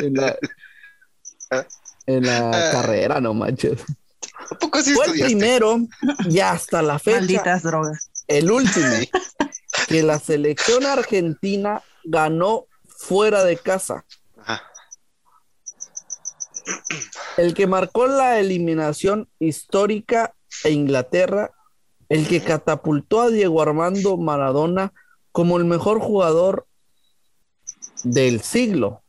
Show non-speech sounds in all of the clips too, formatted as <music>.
en la, en la Ah. carrera, no manches. ¿A poco sí Fue el primero y hasta la fecha Malditas drogas. el último que la selección argentina ganó fuera de casa. Ajá. El que marcó la eliminación histórica a Inglaterra, el que catapultó a Diego Armando Maradona como el mejor jugador del siglo,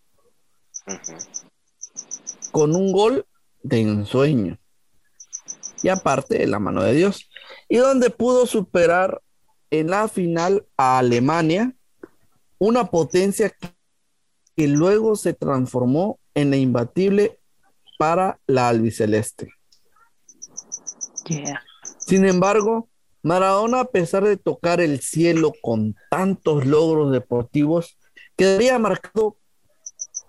Con un gol de ensueño. Y aparte de la mano de Dios. Y donde pudo superar en la final a Alemania, una potencia que, que luego se transformó en la imbatible para la albiceleste. Yeah. Sin embargo, Maradona, a pesar de tocar el cielo con tantos logros deportivos, quedaría marcado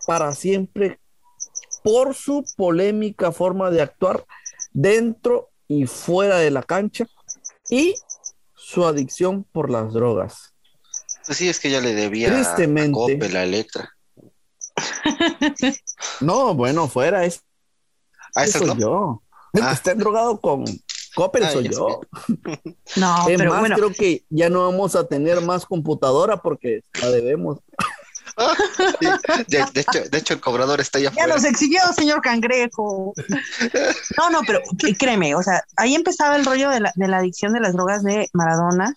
para siempre por su polémica forma de actuar dentro y fuera de la cancha y su adicción por las drogas. Pues sí, es que ya le debía a Tristemente. Coppel, a Electra. <laughs> No, bueno, fuera, es, Ah, eso soy no. yo. El que Ah. está drogado con Coppel Ah, soy yo. <laughs> No, es pero más, bueno, creo que ya no vamos a tener más computadora porque la debemos. Sí, De, de hecho, de hecho, el cobrador está allá ya nos exhibió, señor Cangrejo. No, no, pero créeme, o sea, ahí empezaba el rollo de la, de la adicción de las drogas de Maradona,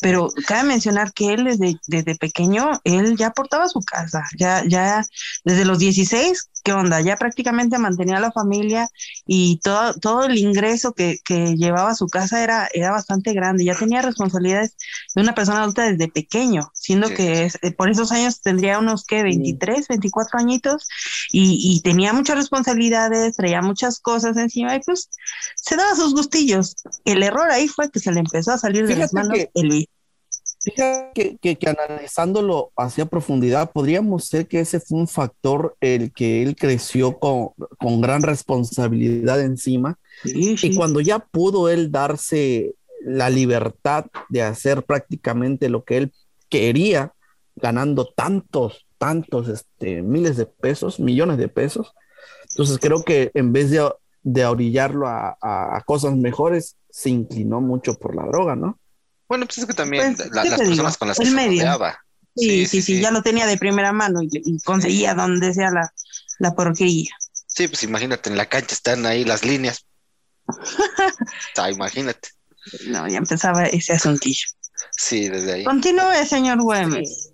pero cabe mencionar que él desde, desde pequeño, él ya portaba su casa, ya, ya desde los 16, ¿qué onda? Ya prácticamente mantenía a la familia y todo, todo el ingreso que, que llevaba a su casa era, era bastante grande, ya tenía responsabilidades de una persona adulta desde pequeño, siendo Sí. que es- eh, por esos años tendría unos, ¿qué? 23, 24 añitos y, y tenía muchas responsabilidades, traía muchas cosas encima y pues se daba sus gustillos. El error ahí fue que se le empezó a salir de las Fíjate manos que- el Fíjate que, que, que analizándolo hacia profundidad, podríamos ser que ese fue un factor el que él creció con, con gran responsabilidad encima Sí, sí. y cuando ya pudo él darse la libertad de hacer prácticamente lo que él quería, ganando tantos, tantos, este, miles de pesos, millones de pesos. Entonces creo que en vez de, de orillarlo a, a- a cosas mejores, se inclinó mucho por la droga, ¿no? Bueno, pues es que también Pues, la- ¿qué las personas digo? con las que El se medio. rodeaba. Sí, sí, sí, ya lo tenía de primera mano y, y conseguía donde sea la, la porquería. Sí, pues imagínate, en la cancha están ahí las líneas. <laughs> O sea, imagínate. No, ya empezaba ese asuntillo. Sí, desde ahí. Continúe, señor Güemes.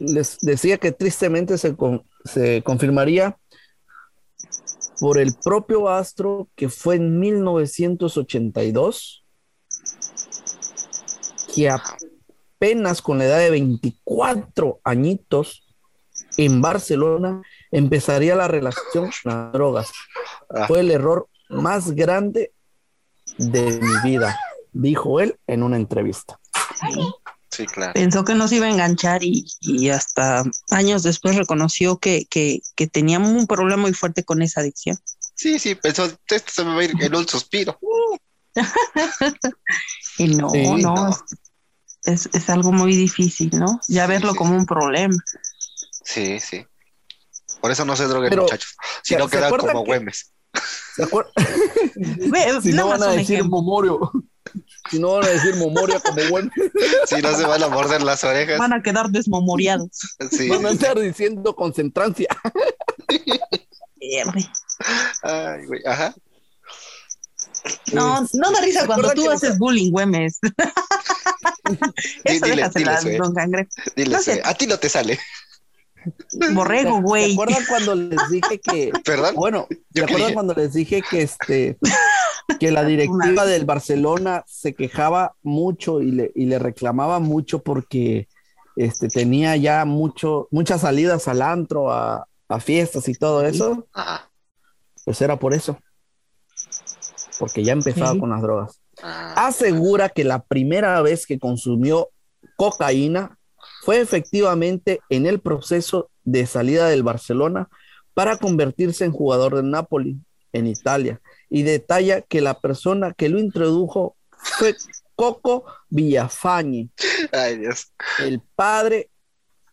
Les decía que tristemente se, con- se confirmaría por el propio astro que fue en 1982 que apenas con la edad de 24 añitos en Barcelona empezaría la relación con las drogas. Ah. Fue el error más grande de mi vida, dijo él en una entrevista. Sí, claro. Pensó que no se iba a enganchar y, y hasta años después reconoció que, que, que tenía un problema muy fuerte con esa adicción. Sí, sí, pensó, esto se me va a ir en un suspiro. <laughs> Y no, Sí, no, no. Es, es algo muy difícil, ¿no? Ya Sí, verlo sí, como un problema. Sí, sí. Por eso no se droguen, Pero, muchachos. Si no ¿se quedan como que- Güemes. ¿Se acuerdan? <laughs> Si no van a decir ejemplo. Si no van a decir Momoria como buen. <laughs> Si no se van a morder las orejas. Van a quedar desmemoriados. Sí. Van a estar diciendo concentrancia. Ay, güey. Ajá. No, no da risa ¿Se cuando tú haces bullying, Güemes. <laughs> Eso dile, déjasela, dile, don Cangrejo. Dile, No sé. a ti no te sale. Borrego, ¿Se güey. acuerdan cuando les dije que. <laughs> ¿Perdón? Bueno, ¿se Yo acuerdan quería- cuando les dije que este. <laughs> que la directiva del Barcelona se quejaba mucho y le, y le reclamaba mucho porque este, tenía ya mucho, muchas salidas al antro, a, a fiestas y todo eso, Ajá. pues era por eso. Porque ya empezaba Sí. con las drogas. Ah, asegura que la primera vez que consumió cocaína fue efectivamente en el proceso de salida del Barcelona para convertirse en jugador del Napoli en Italia y detalla que la persona que lo introdujo fue Coco Villafañe, Ay, Dios. el padre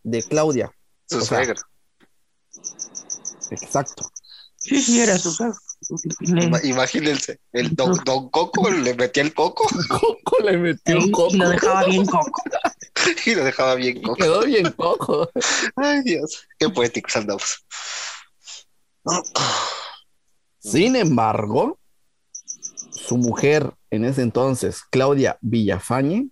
de Claudia. Su suegro. Exacto. Sí, sí, era su caso. Ima- Imagínense, el don, don Coco le metía el coco Coco le metió y coco. lo dejaba bien coco. <laughs> y lo dejaba bien coco. Quedó bien coco. <laughs> Ay, Dios, qué poéticos andamos. Sin embargo, su mujer en ese entonces, Claudia Villafañe,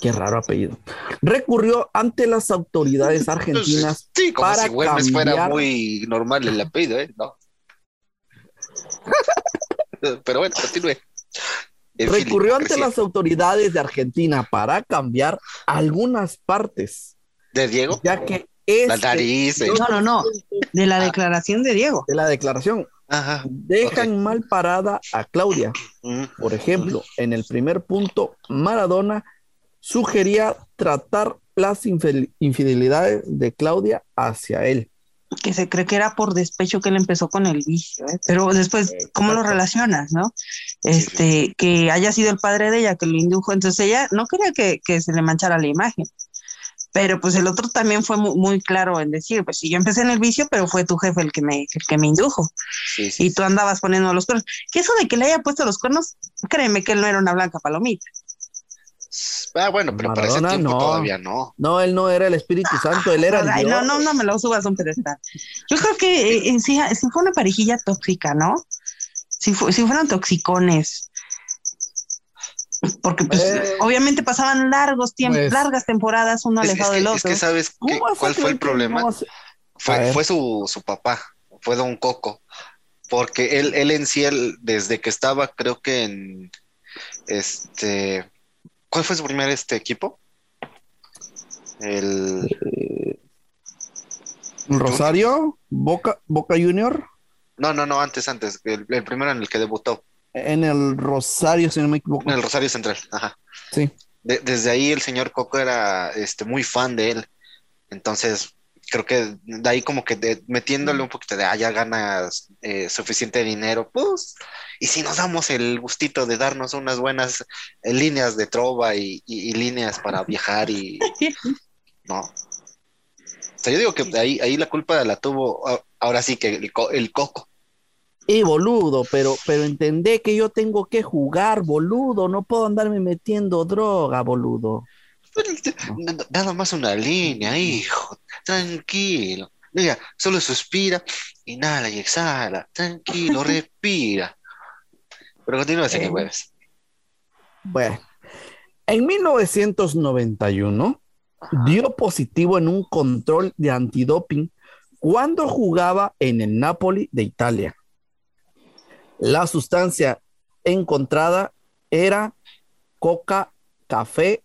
qué raro apellido, recurrió ante las autoridades <laughs> argentinas Sí, como para si Güemes fuera cambiar- muy normal el apellido, ¿eh? No. Pero bueno, continúe. Recurrió ante las autoridades de Argentina para cambiar algunas partes, ¿De Diego? ya que es La nariz. eh. No, no, no. De la Ah. declaración de Diego. de la declaración Ajá. dejan mal parada a Claudia. Mm, Por ejemplo, en el primer punto, Maradona sugería tratar las infel- infidelidades de Claudia hacia él. Que se cree que era por despecho que él empezó con el vicio, ¿eh? pero después, ¿cómo lo relacionas, no? Este, que haya sido el padre de ella que lo indujo, entonces ella no quería que, que se le manchara la imagen, pero pues el otro también fue mu- muy, claro en decir, pues sí, yo empecé en el vicio, pero fue tu jefe el que me, el que me indujo, Sí, sí. y tú andabas poniendo los cuernos, que eso de que le haya puesto los cuernos, créeme que él no era una blanca palomita, Ah, bueno, pero para ese Maradona, tiempo no. todavía no. No, él no era el Espíritu Santo, él era el Ay, no, Dios. no, no me lo subas a un pedestal. Yo creo que eh, eh, sí, sí fue una parejilla tóxica, ¿no? Si, fu- si fueron toxicones. Porque pues Eh, obviamente pasaban largos tiempos, pues, largas temporadas uno Es, es alejado que, del es otro. que sabes ¿Cómo qué- vas a cuál fue el problema. no Fue, su, su papá, fue Don Coco, porque él, él en sí, él, desde que estaba, creo que en este, ¿cuál fue su primer este equipo? El Rosario, Boca, Boca Junior, no, no, no, antes, antes, el, el primero en el que debutó, en el Rosario, si no me equivoco. en el Rosario Central, ajá. Sí. De- desde ahí el señor Coco era este muy fan de él. Entonces, creo que de ahí como que de- metiéndole un poquito de, ah, ya ganas eh, suficiente dinero, pues, y si nos damos el gustito de darnos unas buenas eh, líneas de trova y, y- y líneas para <laughs> viajar y no. O sea, yo digo que de ahí, ahí la culpa la tuvo ahora sí que el, el Coco. Y boludo, pero, pero entendé que yo tengo que jugar, boludo. No puedo andarme metiendo droga, boludo. Nada más una línea, hijo, tranquilo. Mira, solo suspira, inhala y exhala, tranquilo, <laughs> respira. Pero continúa, señor Eh. Jueves. Bueno, en 1991 dio positivo en un control de antidoping cuando jugaba en el Napoli de Italia. La sustancia encontrada era coca, café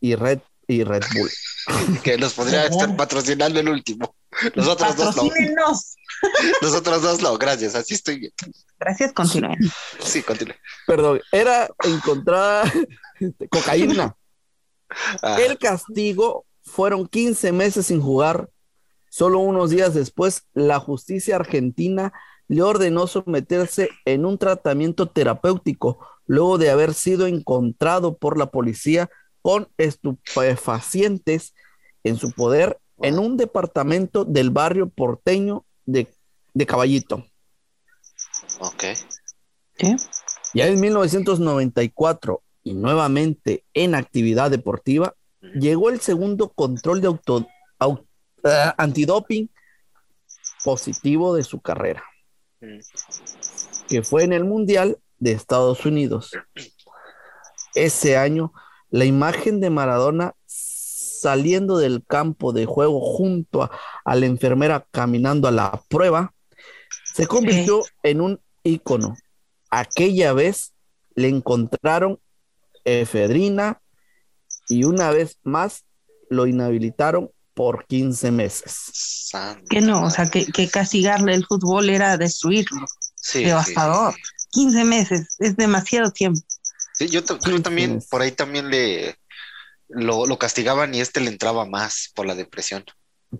y Red, y Red Bull. <laughs> Que nos podría estar patrocinando el último. Nosotros dos no. Nosotros <laughs> dos no, gracias, así estoy bien. Gracias, continúen. Sí, continúe. Perdón, era encontrada este, cocaína. Ah, El castigo fueron 15 meses sin jugar. Solo unos días después, la justicia argentina le ordenó someterse en un tratamiento terapéutico luego de haber sido encontrado por la policía con estupefacientes en su poder en un departamento del barrio porteño de, de Caballito. ok. ¿Sí? Ya en 1994 y nuevamente en actividad deportiva, llegó el segundo control de auto, au- eh, antidoping positivo de su carrera, Mm. que fue en el Mundial de Estados Unidos. Ese año, la imagen de Maradona saliendo del campo de juego junto a, a la enfermera caminando a la prueba se convirtió en un ícono. Aquella vez le encontraron efedrina y una vez más lo inhabilitaron por 15 meses. Que no, o sea, que, que castigarle el fútbol era destruirlo. Sí, devastador. sí, 15 meses, es demasiado tiempo. Sí. Yo Sí, también, sí. por ahí también le lo, lo castigaban y este le entraba más por la depresión.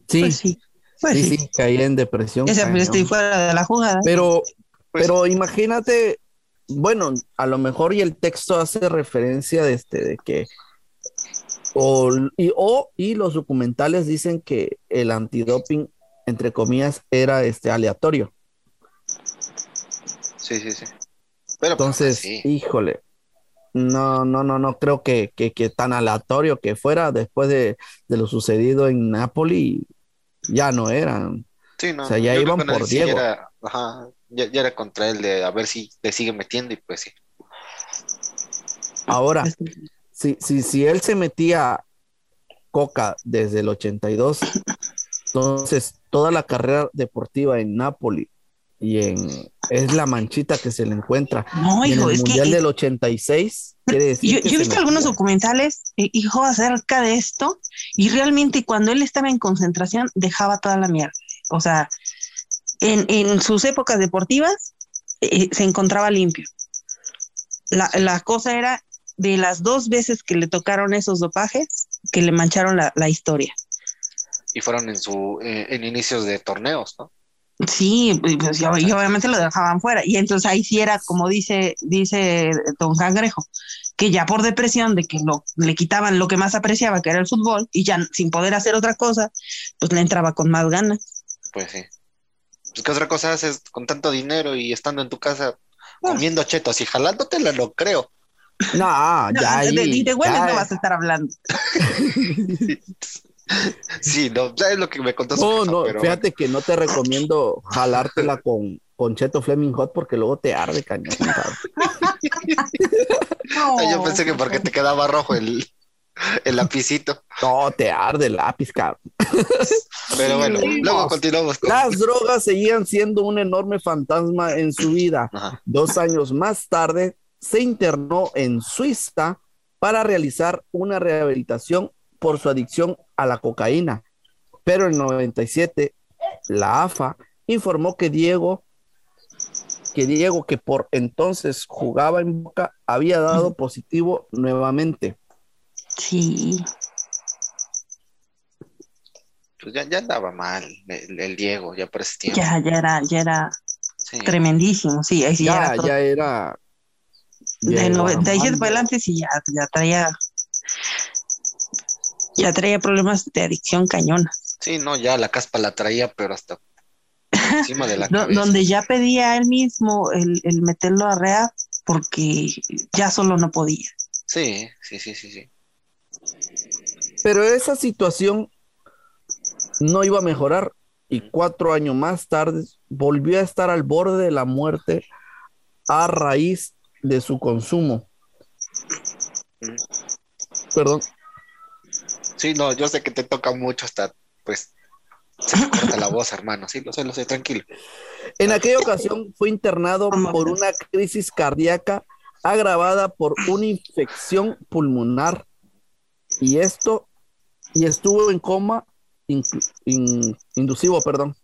Sí, Pues sí. Pues sí, sí. sí, caía en depresión. Ese cañón. estoy fuera de la jugada. Pero, Pues- pero imagínate, bueno, a lo mejor y el texto hace referencia de, este, de que, o y, o, y los documentales dicen que el antidoping entre comillas, era este aleatorio. Sí, sí, sí. Pero pues, Entonces, sí. híjole, no, no, no, no creo que, que, que tan aleatorio que fuera después de, de lo sucedido en Napoli, ya no eran. Sí, no, o sea, ya iban por sí Diego. Era, ajá, ya, ya era contra él de a ver si le sigue metiendo y pues sí. Ahora, si, si, si él se metía Coca desde el 82, entonces toda la carrera deportiva en Napoli y en es la manchita que se le encuentra. No, Y en hijo, el es que Mundial eh, del 86, quiere decir yo, que yo he visto algunos documentales, eh, hijo, acerca de esto, y realmente cuando él estaba en concentración dejaba toda la mierda. O sea, en, en sus épocas deportivas eh, se encontraba limpio. La, la cosa era de las dos veces que le tocaron esos dopajes que le mancharon la, la historia. Y fueron en su eh, en inicios de torneos, ¿no? Sí, y pues, y ob- y obviamente lo dejaban fuera. Y entonces ahí sí era, como dice, dice Don Cangrejo, que ya por depresión de que lo, le quitaban lo que más apreciaba, que era el fútbol, y ya sin poder hacer otra cosa, pues le entraba con más ganas. Pues sí. Pues qué otra cosa haces con tanto dinero y estando en tu casa Ah. comiendo chetos y jalándotela, lo creo. No, No, ya de, de, ahí, de hueles ya- no vas a estar hablando. <laughs> <laughs> <laughs> Sí, no, es lo que me contó su No, no, pero fíjate que no te recomiendo jalártela con, con Cheto Fleming Hot porque luego te arde cañón. yo pensé que porque te quedaba rojo el, el lapicito. No, te arde el lápiz, cabrón. Pero bueno, Sí. luego continuamos con... Las drogas seguían siendo un enorme fantasma en su vida. Ajá. Dos años más tarde, se internó en Suiza para realizar una rehabilitación por su adicción a la cocaína. Pero en 97, la AFA informó que Diego, que Diego, que por entonces jugaba en Boca, había dado positivo nuevamente. Sí, Pues ya, ya andaba mal el, el Diego, ya por ese tiempo. ya, ya era, ya era Sí. tremendísimo. Sí, ya Ya, era ya era. De ya era 97 mal. para adelante sí ya, ya traía ya traía problemas de adicción cañona. Sí, no, ya la caspa la traía, pero hasta encima de la <laughs> cabeza. donde ya pedía él mismo el, el meterlo a rehab porque ya solo no podía. Sí, sí, sí, sí, sí. Pero esa situación no iba a mejorar y cuatro años más tarde volvió a estar al borde de la muerte a raíz de su consumo. Mm. Perdón. Sí, no, yo sé que te toca mucho hasta, pues, se me corta la voz, hermano. Sí, lo sé, lo sé, tranquilo. En aquella ocasión fue internado por una crisis cardíaca agravada por una infección pulmonar y esto y estuvo en coma inducivo, perdón.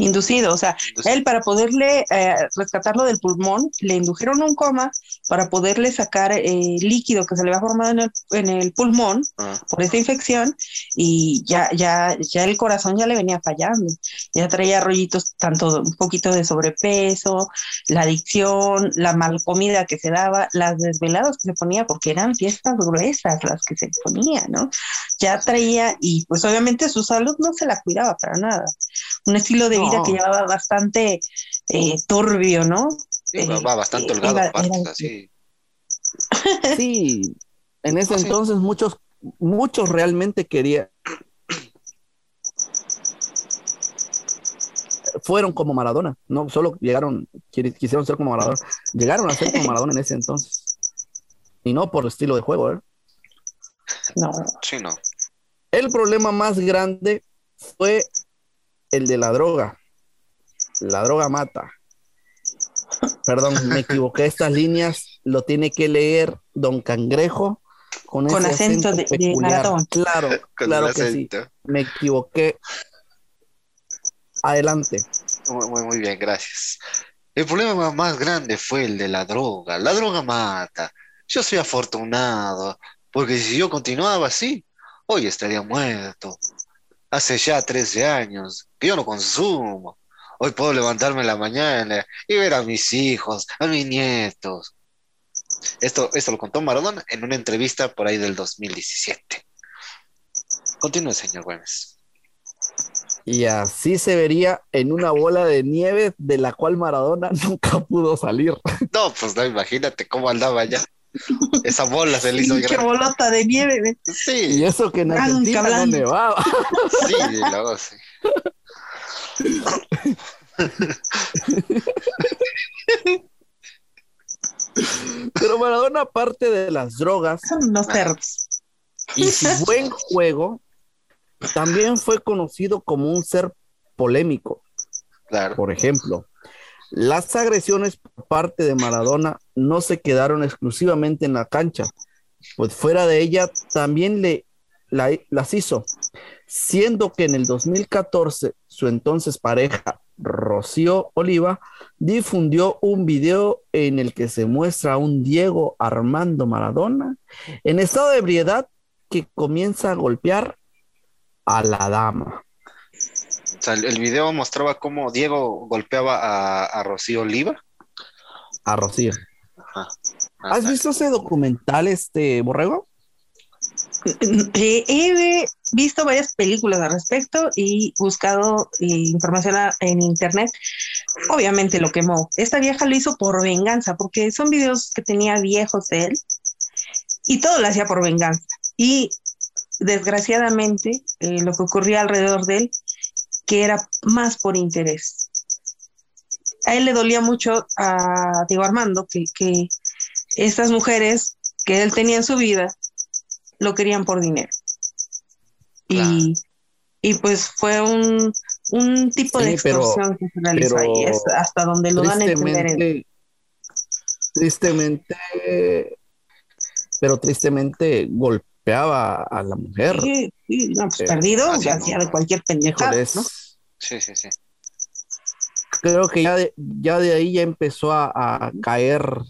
Inducido, o sea, él para poderle eh, rescatarlo del pulmón, le indujeron un coma para poderle sacar eh, líquido que se le había formado en el, en el pulmón ah, por esta infección y ya, ya, ya el corazón ya le venía fallando, ya traía rollitos, tanto un poquito de sobrepeso, la adicción, la mal comida que se daba, las desveladas que se ponía, porque eran fiestas gruesas las que se ponía, ¿no? Ya traía, y pues obviamente su salud no se la cuidaba para nada, un estilo de vida No. que llevaba bastante eh, turbio, ¿no? sí, va, eh, va bastante holgado era- aparte, era- así. Sí, en ese Ah, sí. entonces muchos, muchos realmente querían, fueron como Maradona, no solo llegaron, quisieron ser como Maradona, llegaron a ser como Maradona en ese entonces. Y no por estilo de juego, ¿eh? No, Sí, no. El problema más grande fue el de la droga. La droga mata. Perdón, <laughs> me equivoqué. Estas líneas lo tiene que leer Don Cangrejo con, Con ese acento de- de peculiar. Maratón. Claro, <laughs> Con claro que sí. Me equivoqué. Adelante. Muy, muy, muy bien, gracias. El problema más grande fue el de la droga. La droga mata. Yo soy afortunado, porque si yo continuaba así, hoy estaría muerto. Hace ya 13 años que yo no consumo. Hoy puedo levantarme en la mañana y ver a mis hijos, a mis nietos. Esto, esto lo contó Maradona en una entrevista por ahí del 2017. Continúe, señor Güemes. Y así se vería en una bola de nieve de la cual Maradona <laughs> nunca pudo salir. No, pues no, imagínate cómo andaba ya. Esa bola se le hizo Qué grande. bolota de nieve. ¿ve? Y Sí, eso que en Ah, Argentina no nevaba. sí, y luego sí. Pero Maradona, aparte de las drogas Son unos cerdos. y su buen juego, también fue conocido como un ser polémico. Claro. Por ejemplo, las agresiones por parte de Maradona no se quedaron exclusivamente en la cancha, pues fuera de ella también le, la- las hizo, siendo que en el 2014 su entonces pareja Rocío Oliva difundió un video en el que se muestra a un Diego Armando Maradona en estado de ebriedad que comienza a golpear a la dama. O sea, el, video mostraba cómo Diego golpeaba a, a Rocío Oliva. A Rocío. Ajá. ¿Has visto ese documental, este Borrego? Eh, he visto varias películas al respecto y buscado eh, información en internet. Obviamente lo quemó. Esta vieja lo hizo por venganza, porque son videos que tenía viejos de él y todo lo hacía por venganza. Y desgraciadamente eh, lo que ocurría alrededor de él, que era más por interés. A él le dolía mucho a Diego Armando que, que estas mujeres que él tenía en su vida lo querían por dinero. Claro. Y, y pues fue un, un tipo de pero- extorsión que se realizó ahí, es hasta donde lo dan a entender. en- Tristemente, pero tristemente golpeaba a la mujer. Sí, sí, no, pues Eh, perdido, hacía de cualquier pendejada, ¿no? Sí, sí, sí. creo que ya de, ya de ahí ya empezó a, a caer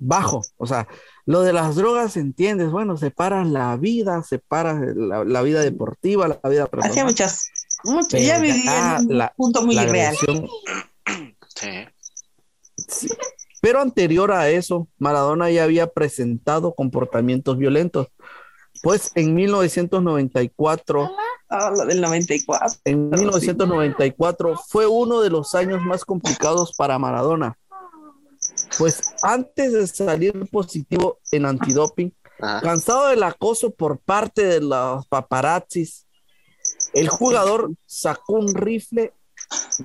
bajo. O sea, lo de las drogas, entiendes, bueno, separas la vida, separas la, la vida deportiva, la vida Hacía personal. muchas, muchas, Pero ya ya vivía en un la- punto muy irreal. Sí. Pero anterior a eso, Maradona ya había presentado comportamientos violentos. Pues en 1994, Ah, lo del 94. en Pero sí. 1994 fue uno de los años más complicados para Maradona. Pues antes de salir positivo en antidoping, Ajá. cansado del acoso por parte de los paparazzis, el jugador sacó un rifle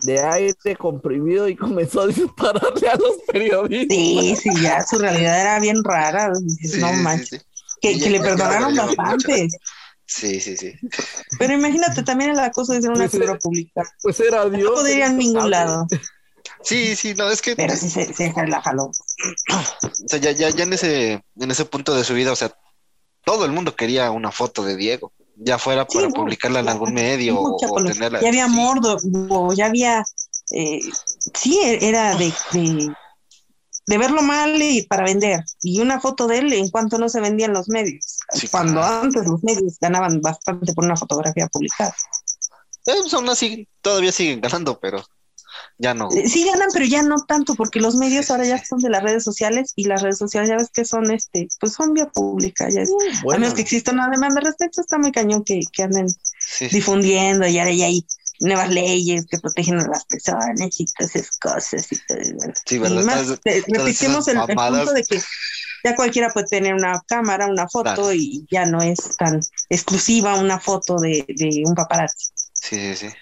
de aire comprimido y comenzó a dispararle a los periodistas. Sí, sí, ya su realidad era bien rara. no sí, manches. Que, que le perdonaron bastante. Sí, sí, sí. Pero imagínate también el acoso de ser una Pues, figura eh, pública. Pues era Dios. No podría ir a ningún sabe. lado. Sí, sí, no, es que Pero sí se, se la jaló. o sea, ya, ya, ya en ese, en ese punto de su vida, o sea, todo el mundo quería una foto de Diego, ya fuera Sí, para publicarla en algún medio o, tenerla. Ya había sí. mordo, o ya había. eh, sí, era de, de, de verlo mal y para vender. Y una foto de él en cuanto no se vendían los medios. Sí, Cuando claro. antes los medios ganaban bastante por una fotografía publicada. Eh, pues aún así, todavía siguen ganando, pero ya no. Eh, Sí ganan, pero ya no tanto, porque los medios ahora ya son de las redes sociales y las redes sociales ya ves que son este, pues son vía pública, ya es- a Bueno, menos que exista una demanda al respecto, está muy cañón que, que anden Sí, difundiendo y ya hay nuevas leyes que protegen a las personas y todas esas cosas y todo, bueno. Sí, Y ¿verdad? más, eh, repetimos el, el punto de que ya cualquiera puede tener una cámara, una foto Claro. y ya no es tan exclusiva una foto de, de un paparazzi. Sí, sí, sí.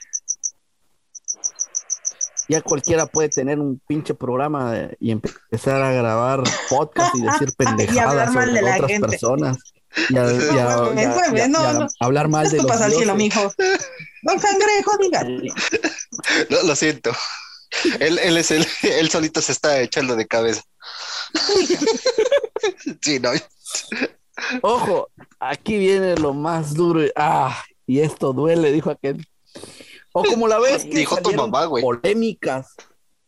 ya cualquiera puede tener un pinche programa y empezar a grabar podcast y decir Y pendejadas hablar mal sobre de la otras gente. personas. Y, a- y y pues, y y hablar mal de los pasa al cielo, dioses. mijo. Don Cangrejo, dígale. Lo, lo siento. Él, él es el, él solito se está echando de cabeza. Sí, no. Ojo, aquí viene lo más duro. y- Ah, y esto duele, dijo aquel. O como la vez que Dijo tu salieron mamá, güey. polémicas,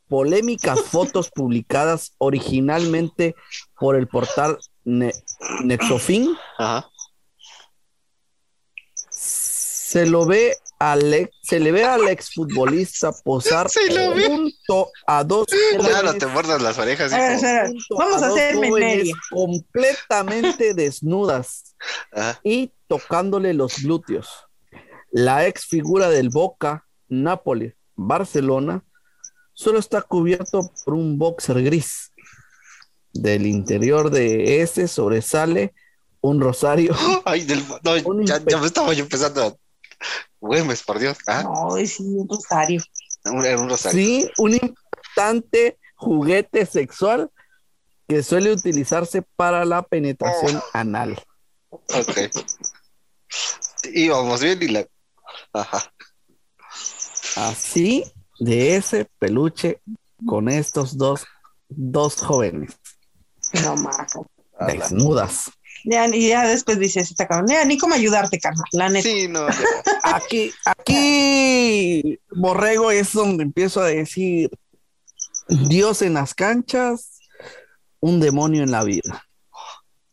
polémicas fotos publicadas originalmente por el portal Ne- Nexofin, Ajá. se lo ve al ex- se le ve al exfutbolista posar <laughs> junto a dos <laughs> Claro, te muerdas las orejas. A ver, hijo. a ver, junto Vamos a hacer completamente <laughs> desnudas Ajá. y tocándole los glúteos. La ex figura del Boca Nápoles, Barcelona, solo está cubierto por un boxer gris. Del interior de ese sobresale un rosario. Ay, del, no, Un ya, me estaba yo empezando a... Güemes, por Dios. Ah, No, sí, un rosario. un, era un rosario. Sí, un importante juguete sexual que suele utilizarse para la penetración anal. Ok. Íbamos bien y la... Ajá. Así de ese peluche con estos dos, dos jóvenes No, desnudas. Ya, y ya después dices, está cabrón, ya, ni cómo ayudarte, carnal, la neta. Sí, no, ya. <laughs> Aquí, aquí, Borrego, es donde empiezo a decir Dios en las canchas, un demonio en la vida.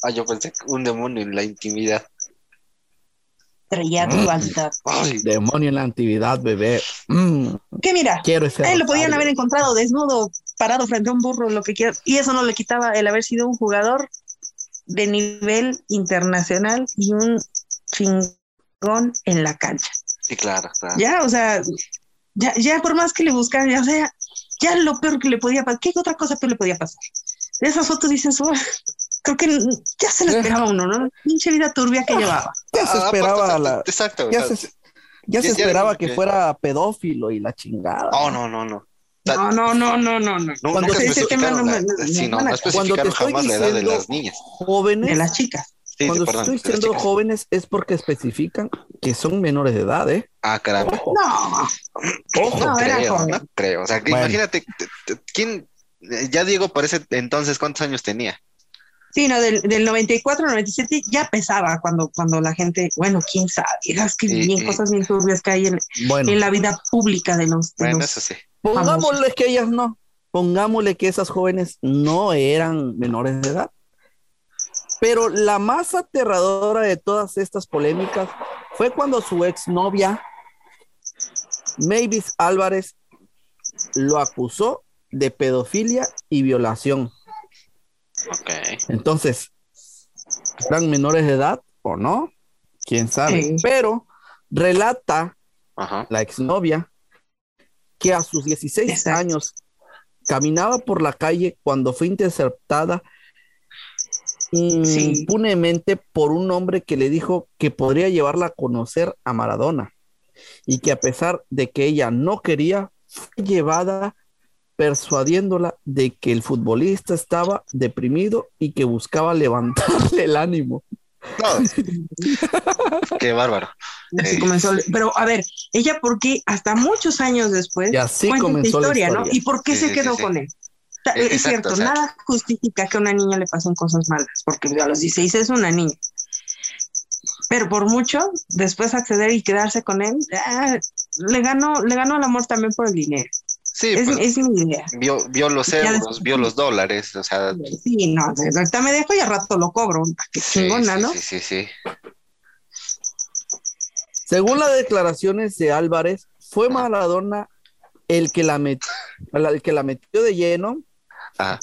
Ah, yo pensé que un demonio en la intimidad. Traía dualidad. Ay, Demonio en la actividad, bebé. Mm, Que mira, quiero ese. Ahí lo podían haber encontrado desnudo, parado frente a un burro, lo que quieras. Y eso no le quitaba el haber sido un jugador de nivel internacional y un chingón en la cancha. sí, claro, claro. Ya, o sea, ya, ya por más que le buscaran, ya, o sea, ya lo peor que le podía pasar, ¿qué otra cosa peor le podía pasar? De esas fotos dices, "Oh, creo que ya se lo esperaba uno, ¿no? Pinche vida turbia que llevaba. Ya se Ah, esperaba aparte, la, Exacto. ya se, ya se ya- ya esperaba que- fuera pedófilo y la chingada. Oh, no, no, no. No, no, no, no, no, no. Cuando te- me- la- no me- sí, no, no especificaron estoy jamás la edad de las niñas. jóvenes, De las chicas. Sí, sí, cuando perdón, estoy diciendo jóvenes es porque especifican que son menores de edad, ¿eh? Ah, caramba. Ojo, No, ojo. No, creo, no creo. O sea, que Bueno. imagínate, ¿quién? Ya Diego parece entonces, ¿cuántos años tenía? Sí, no, del, del 94 al 97 ya pesaba cuando, cuando la gente, bueno, quién sabe, es que Y- bien y- cosas bien turbias que hay en, Bueno, en la vida pública de los, de Bueno, los- eso sí. Pongámosle que ellas no. Pongámosle que esas jóvenes no eran menores de edad. Pero la más aterradora de todas estas polémicas fue cuando su exnovia, Mavis Álvarez, lo acusó de pedofilia y violación. Ok. Entonces, ¿eran menores de edad o no? ¿Quién sabe? Sí. Pero relata Ajá. la exnovia que a sus 16 Exacto. años caminaba por la calle cuando fue interceptada Sí. impunemente por un hombre que le dijo que podría llevarla a conocer a Maradona y que a pesar de que ella no quería, fue llevada persuadiéndola de que el futbolista estaba deprimido y que buscaba levantarle el ánimo. No. <laughs> Qué bárbaro. así Eh. comenzó. Pero a ver, ella, ¿por qué hasta muchos años después Y así comenzó la historia, ¿no? historia. ¿Y por qué Sí, se sí, quedó sí, sí. con él? Eh, Es exacto, cierto, o sea- nada justifica que a una niña le pasen cosas malas, porque a los 16 es una niña. Pero por mucho, después acceder y quedarse con él, ah, le ganó, le ganó el amor también por el dinero. Sí, Es, pues, es mi idea. vio, vio los euros, después- vio los dólares, o sea, Sí, no, de- ahorita me dejo y al rato lo cobro. Qué sí, chingona, sí, ¿no? sí, sí, sí. Según las declaraciones de Álvarez, fue Maradona el que la, met- el que la metió de lleno Ah,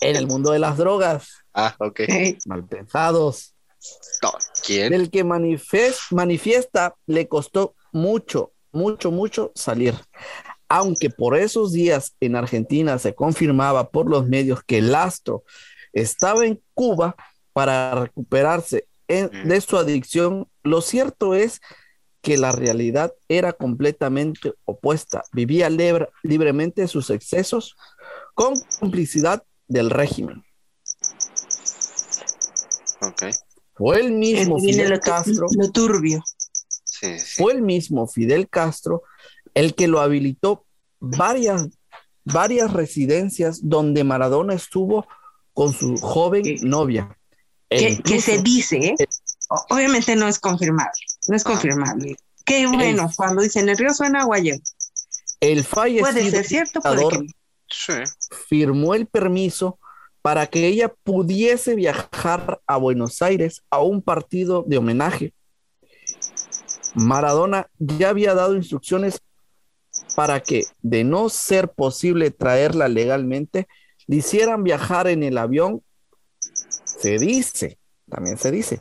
en el mundo de las drogas, ah, ok. Mal pensados. No, ¿quién? Del que manifes- manifiesta le costó mucho, mucho, mucho salir. Aunque por esos días en Argentina se confirmaba por los medios que el astro estaba en Cuba para recuperarse en- Mm. de su adicción, lo cierto es que la realidad era completamente opuesta. Vivía libre- libremente sus excesos con complicidad del régimen. Ok. Fue el mismo Fidel lo, Castro, lo turbio. Sí, sí. fue el mismo Fidel Castro el que lo habilitó varias, varias residencias donde Maradona estuvo con su joven novia. Que, incluso que se dice, ¿eh? Obviamente no es confirmable, no es Ajá. confirmable. Qué bueno, cuando dicen el río suena agua lleva. el Puede fallecido ser cierto, puede que. Sí. firmó el permiso para que ella pudiese viajar a Buenos Aires a un partido de homenaje. Maradona ya había dado instrucciones para que, de no ser posible traerla legalmente, le hicieran viajar en el avión. Se dice, también se dice,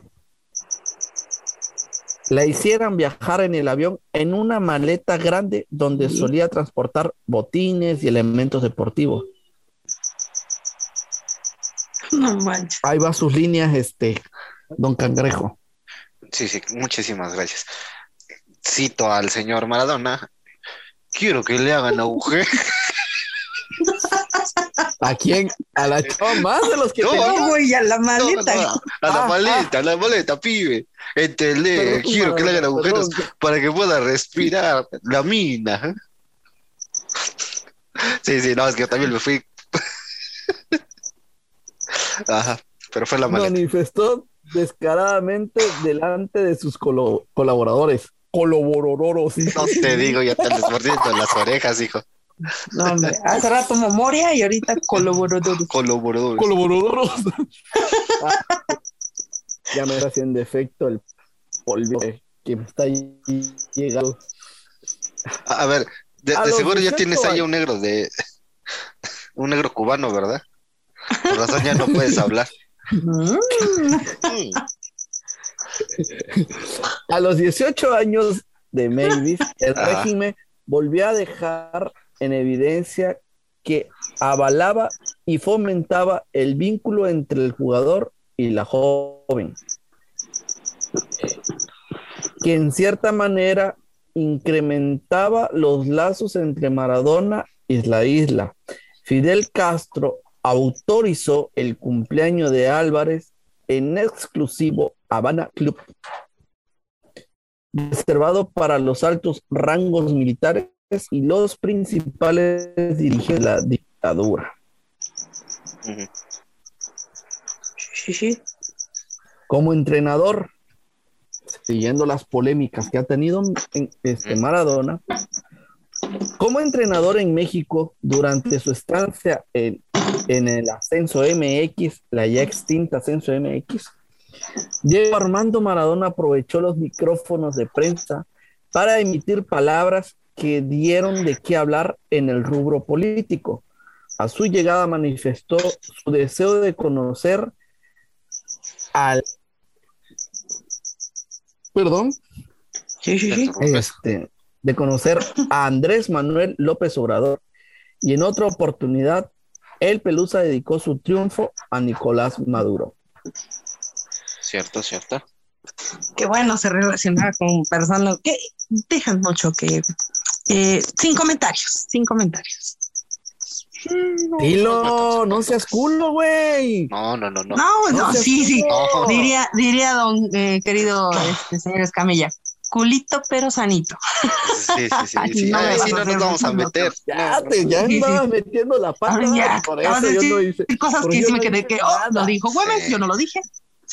la hicieran viajar en el avión en una maleta grande donde Sí. solía transportar botines y elementos deportivos. No manches. Ahí va sus líneas, este, don Cangrejo. Sí, sí, muchísimas gracias. Cito al señor Maradona. Quiero que le hagan agujero. ¿A quién? A la chava más de los que No. No, güey, a la maleta. No, no, a la Ah, maleta, a la maleta, pibe. Entendé, quiero que le hagan agujeros perdón. para que pueda respirar la mina. Sí, sí, no, es que yo también me fui. Ajá, pero fue la maleta. manifestó descaradamente delante de sus colo- colaboradores. Colaboradores. No te digo, ya te andas mordiendo las orejas, hijo. No, hombre, hace rato memoria y ahorita colaboradores. Colaboradores. Colaboradores. Ah, ya me está haciendo efecto el polvo que me está llegando. A ver, de, A de los seguro ya 18 tienes ahí un negro de. Un negro cubano, ¿verdad? Por razón ya no puedes hablar. A los 18 años de Mavis, el Ah. régimen volvió a dejar en evidencia que avalaba y fomentaba el vínculo entre el jugador y la joven, que en cierta manera incrementaba los lazos entre Maradona y la isla. Fidel Castro autorizó el cumpleaños de Álvarez en exclusivo Habana Club, reservado para los altos rangos militares y los principales dirigentes de la dictadura. Sí, sí. Como entrenador, siguiendo las polémicas que ha tenido en este Maradona, como entrenador en México durante su estancia en, en el Ascenso MX, la ya extinta Ascenso MX, Diego Armando Maradona aprovechó los micrófonos de prensa para emitir palabras que dieron de qué hablar en el rubro político. A su llegada manifestó su deseo de conocer al... Perdón, Sí, sí, sí. este, de conocer a Andrés Manuel López Obrador y en otra oportunidad el Pelusa dedicó su triunfo a Nicolás Maduro. Cierto, cierto. Qué bueno se relaciona con personas que dejan mucho que. eh, sin comentarios, sin comentarios. Dilo, no seas culo, güey. No, no, no, no. No, no, sí, sí. Diría, diría don eh, querido este, señor Escamilla, culito pero sanito. Sí, sí, sí. sí. No me Ahí vas sí a no nos vamos a meter. Ya, te, ya Sí, sí. andabas metiendo la pata. Ah, ya. Por eso yo no hice. Cosas que sí me quedé que, oh, lo dijo Güemes, Sí. yo no lo dije.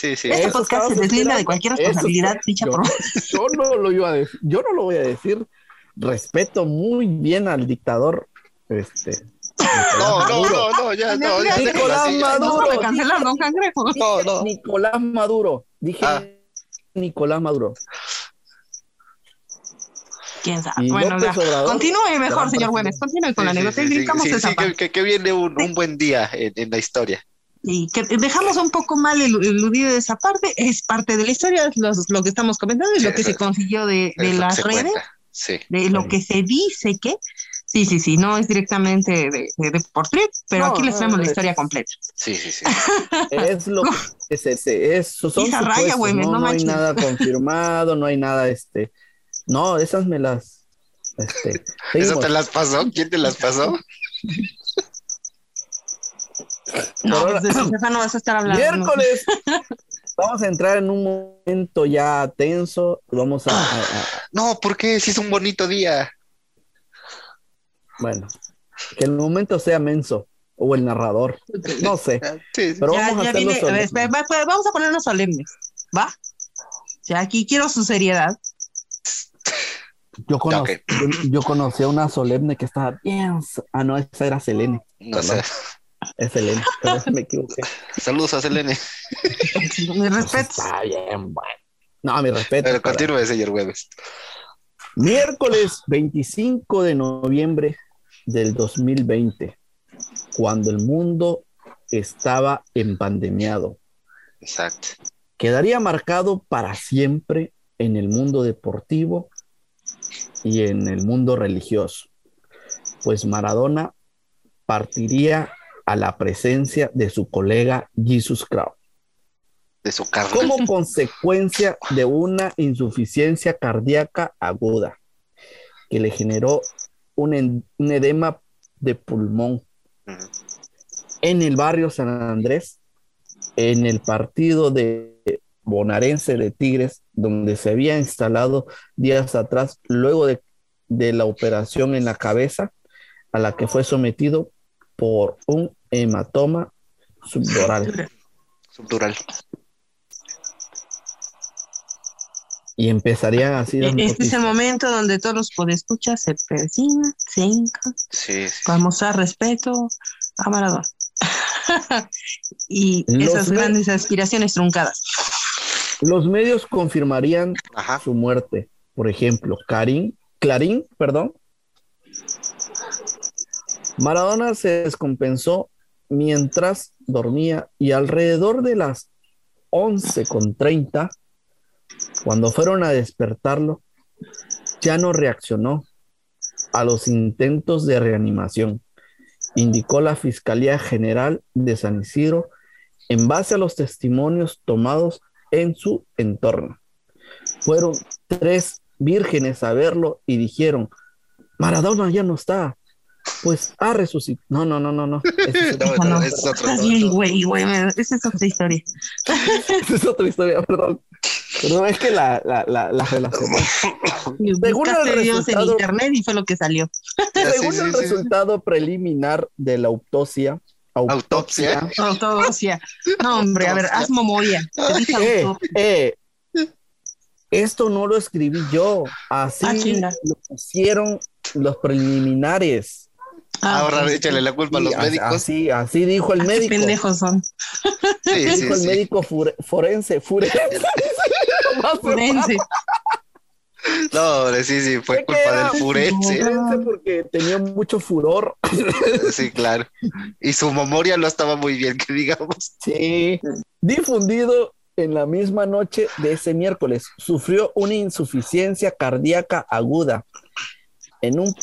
Sí, sí. Este Eso podcast se deslinda de cualquier responsabilidad dicha yo, por <laughs> yo no lo iba a decir, yo no lo voy a decir. Respeto muy bien al dictador, este. No, no, no, no, ya, no, ya. Nicolás así. Maduro. No me cancelaron, don Cangrejo. No, no. Nicolás Maduro. Dije Ah. Nicolás Maduro. ¿Quién sabe? Y Bueno, ya. Continúe mejor, señor. Güemes. Continúe con la sí, anécdota y sí, sí, brincamos sí, esa sí, parte. que, que- que viene un, un buen día en, en la historia. Y que dejamos un poco mal el- eludido esa parte, es parte de la historia, es los- lo que estamos comentando y Sí, lo que eso- se consiguió de, de Es las redes. Sí. de lo que se dice que, sí, sí, sí, no es directamente de, de, de por tweet, pero No, aquí les traemos no, la es- historia completa. Sí, sí, sí. <laughs> Es lo que se, se- es, son Esa raya, supuestos, güey, no, no no hay nada <laughs> confirmado, no hay nada, este, no, esas me las, este, <laughs> ¿Eso te las pasó? ¿Quién te las pasó? No, pues de no vas a estar hablando. Miércoles. <laughs> Vamos a entrar en un momento ya tenso. Vamos a, a- a- No, ¿por qué? Si es un bonito día. bueno, que el momento sea menso o el narrador. No sé, <laughs> Sí, sí. pero Ya, vamos a ya vine, vamos a ponernos solemnes, ¿va? Ya aquí quiero su seriedad. Yo, cono- Ok. yo, yo conocí a una solemne que estaba bien. Ah, no, esa era Selene. No sé. Es Selene, me equivoqué. Saludos a Selene. Mi respeto. Está bien, bueno. No, mi respeto. Pero continúe, señor Güemes. Miércoles 25 de noviembre del 2020, cuando el mundo estaba empandemiado, Exacto. quedaría marcado para siempre en el mundo deportivo y en el mundo religioso, pues Maradona partiría a la presencia de su colega Jesus Kraut. De su carne. Como consecuencia de una insuficiencia cardíaca aguda que le generó un, edema de pulmón en el barrio San Andrés, en el partido de bonaerense de Tigres, donde se había instalado días atrás, luego de, de la operación en la cabeza, a la que fue sometido por un hematoma subdural. Subdural. Y empezarían así las Este es el momento donde todos los podescuchas se persignan, se hincan Sí, sí. para mostrar respeto a Maradona. <laughs> y Los esas grandes aspiraciones truncadas. Los medios confirmarían Ajá. su muerte. Por ejemplo, Karim, Clarín, perdón. Maradona se descompensó mientras dormía y alrededor de las 11.30, cuando fueron a despertarlo, ya no reaccionó a los intentos de reanimación, indicó la Fiscalía General de San Isidro en base a los testimonios tomados en su entorno. Fueron tres vírgenes a verlo y dijeron, Maradona ya no está, pues ha resucitado. No, no, no, no, no. <laughs> Ese es, No, No. Estás bien, güey, güey. Esa es otra historia. <laughs> esa es otra historia, perdón. Perdón, es que la, la, la, la relación. Según el Dios en resultado- internet y fue lo que salió. Ya, sí, Según sí, el sí. resultado preliminar de la autopsia, Autopsia. Autopsia. No, hombre, a ver, haz memoria. Eh, eh, esto no lo escribí yo, así Ah, lo pusieron los preliminares. Ah, Ahora ok. échale la culpa a los médicos. Así, así dijo el qué médico. pendejos son. Sí, dijo sí, el médico fure- forense, forense. <laughs> Forense. No, hombre, sí, sí, fue ¿Qué culpa era? del forense. forense porque tenía mucho furor. <laughs> Sí, claro. Y su memoria no estaba muy bien, que digamos. Sí. Difundido en la misma noche de ese miércoles, sufrió una insuficiencia cardíaca aguda en un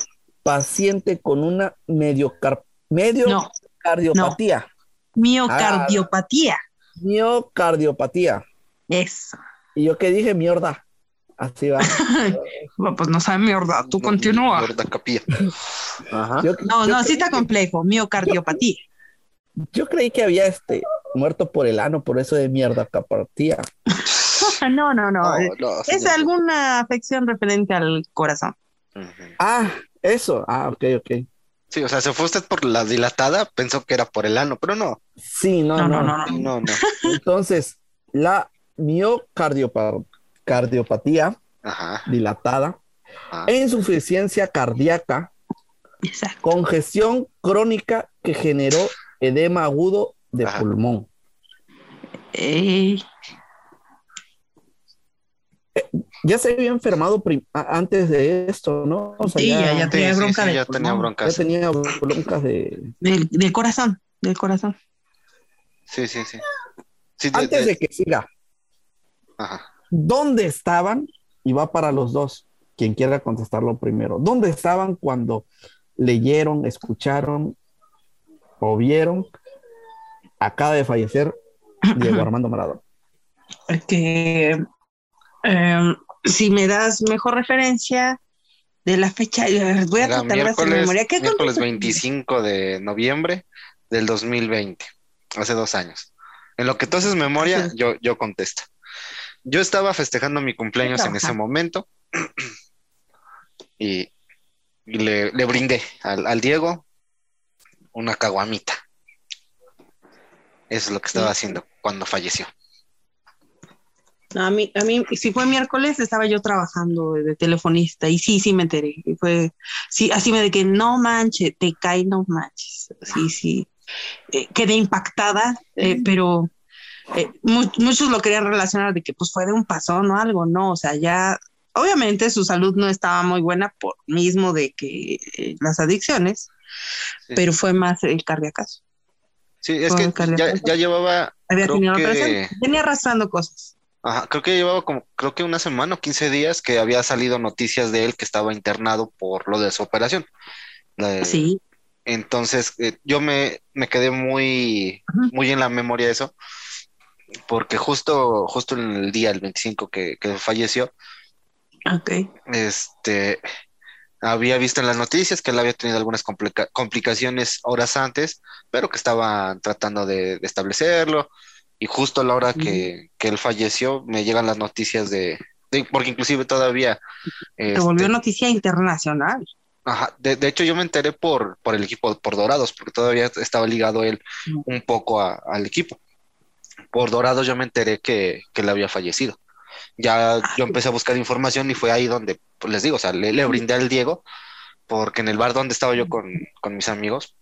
paciente con una mediocar- No, mediocardiopatía. miocardiopatía. Miocardiopatía. Eso. Y yo que dije mierda. Así va. <laughs> Bueno, Pues no sabe mierda, tú No, continúa. Gorda capilla. Ajá. Yo, No, yo no, sí está complejo. Miocardiopatía. Yo creí que había este muerto por el ano, por eso de mierda cardiopatía. <laughs> No, no, no. No, no, Es alguna afección referente al corazón. Ujú. Ah, eso. Ah, ok, ok. Sí, o sea, se fue usted por la dilatada, pensó que era por el ano, pero no. Sí, no, No, no. no, no, no. No, no. Entonces, la miocardiopatía Ajá. dilatada, ajá. insuficiencia cardíaca, Exacto. congestión crónica que generó edema agudo de Ajá. pulmón. Ey, Ya se había enfermado antes de esto, ¿no? O sea, Sí, ya- ya tenía sí, bronca sí, de ya tenía ya broncas. tenía broncas de... del, del corazón, del corazón. Sí, sí, sí. Sí, de- Antes de- de que siga, Ajá. ¿dónde estaban? Y va para los dos, quien quiera contestarlo primero. ¿Dónde estaban cuando leyeron, escucharon o vieron acaba de fallecer Diego <clears throat> Armando Maradona? Que eh, si me das mejor referencia de la fecha, voy a tratar de hacer memoria. ¿Qué miércoles cuánto- 25 de noviembre del 2020, hace dos años. En lo que tú haces memoria, yo, yo contesto. Yo estaba festejando mi cumpleaños en ese momento y, y le, le brindé al, al Diego una caguamita. Eso es lo que estaba Sí. haciendo cuando falleció. A mí, a mí, si fue miércoles, estaba yo trabajando de telefonista y sí, sí me enteré. Y fue, sí, así me de que no manches, te cae, no manches. Sí, sí. Eh, quedé impactada, eh, pero eh, mu- muchos lo querían relacionar de que pues fue de un pasón o algo, ¿no? O sea, ya, obviamente su salud no estaba muy buena por mismo de que eh, las adicciones, Sí. pero fue más el cardíaco. Sí, es Fue que ya, ya llevaba Había tenido que- venía arrastrando cosas. Ajá, creo que llevaba como, creo que una semana o 15 días que había salido noticias de él que estaba internado por lo de su operación. La Sí. Entonces, eh, yo me, me quedé muy, muy en la memoria eso, porque justo, justo en el día, el 25 que, que falleció, este, había visto en las noticias que él había tenido algunas complica- complicaciones horas antes, pero que estaban tratando de, de establecerlo. Y justo a la hora que, que él falleció, me llegan las noticias de, de- porque inclusive todavía, Se volvió este, noticia internacional. Ajá, de, de hecho yo me enteré por, por el equipo, por Dorados, porque todavía estaba ligado él un poco a- al equipo. Por Dorados yo me enteré que, que él había fallecido. Ya yo empecé a buscar información y fue ahí donde, pues les digo, o sea, le, le brindé al Diego, porque en el bar donde estaba yo con, con mis amigos,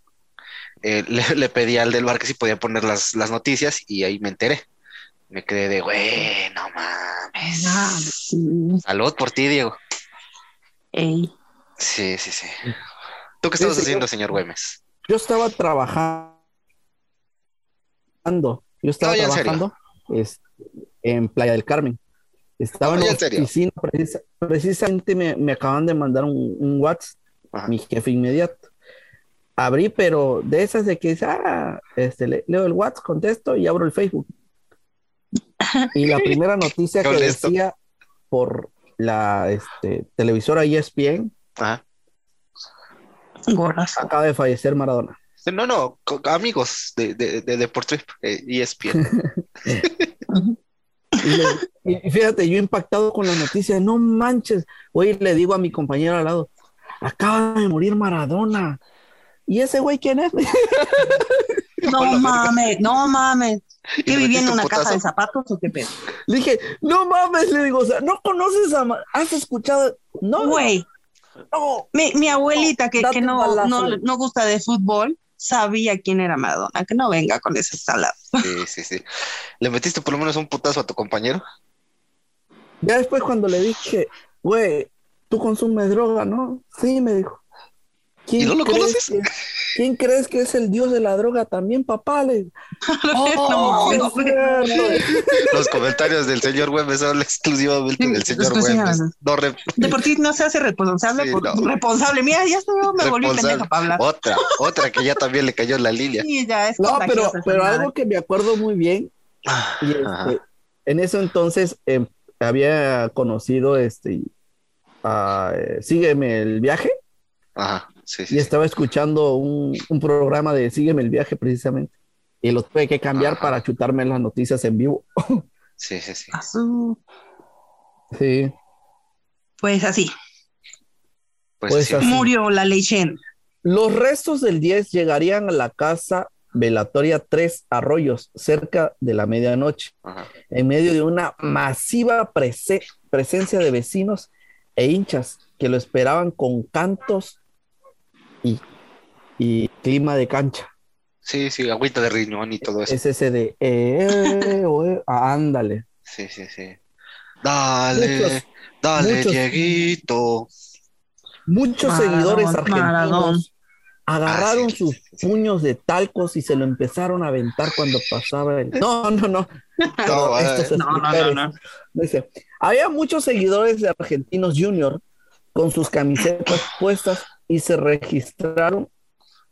eh, le, <laughs> le pedí al del bar que si podía poner las, las noticias y ahí me enteré. Me quedé de, güey, no mames. Sí. Salud por ti, Diego. Ey. Sí, sí, sí. ¿Tú qué estabas Sí, haciendo, señor. señor Güemes? Yo estaba trabajando. Yo estaba No, ya en trabajando es- en Playa del Carmen. Estaba No, en la oficina, precisa- precisamente me, me acaban de mandar un, un WhatsApp, Ajá. mi jefe inmediato. Abrí, pero de esas de que dice, ah, este, le- leo el WhatsApp, contesto y abro el Facebook. Y la <laughs> primera noticia que honesto. decía por la este, televisora ESPN, Ajá. Acaba de fallecer Maradona. No, no, amigos de, de, de Deportrip, eh, ESPN. <laughs> Y, le- y fíjate, yo impactado con la noticia, no manches. Oye, le digo a mi compañero al lado, acaba de morir Maradona. ¿Y ese güey quién es? <laughs> No mames, no mames. ¿Y ¿Qué vivía en una casa de zapatos o qué pedo? Le dije, no mames, le digo, o sea, ¿no conoces a ¿Has escuchado? No, Güey, no. mi, mi abuelita que, Date que un no, no, no gusta de fútbol sabía quién era Maradona, que no venga con esa salada. Sí, sí, sí. ¿Le metiste por lo menos un putazo a tu compañero? Ya después cuando le dije, güey, tú consumes droga, ¿no? Sí, me dijo. ¿Quién ¿Y no lo crees conoces? que- ¿Quién crees que es el dios de la droga también, papá? Le <laughs> "Oh, No, es cierto". Los comentarios del señor Güemes son exclusivamente del señor. Güemes. No re- Deportivo no se hace responsable Sí, por no. responsable. Mira, ya se me volví pendeja para hablar. Otra, otra que ya también le cayó en la línea. Sí, ya es No, pero, pero madre. algo que me acuerdo muy bien, y este, en ese entonces em, había conocido este a, eh, Sígueme el viaje Ajá, sí, y sí. estaba escuchando un, un programa de Sígueme el viaje precisamente. Y lo tuve que cambiar Ajá. para chutarme las noticias en vivo. <laughs> Sí, sí, sí. Azul. Sí, Pues así, Pues, Pues sí. así. murió la leyenda. Los restos del 10 llegarían a la casa velatoria Tres Arroyos cerca de la medianoche, Ajá. en medio de una masiva prese- presencia de vecinos e hinchas que lo esperaban con cantos y, y clima de cancha. Sí, sí, agüita de riñón y todo eso. Es ese de, eh, eh, eh, ah, ándale. Sí, sí, sí. Dale, Muchos- dale, muchos- Dieguito. Muchos Maradón, seguidores Maradón. argentinos agarraron Ah, sí, sus sí, sí. puños de talcos y se lo empezaron a aventar cuando pasaba el... No, no, no. <laughs> No, estos No, no, no, escritores, no. dice, había muchos seguidores de Argentinos Junior con sus camisetas puestas y se registraron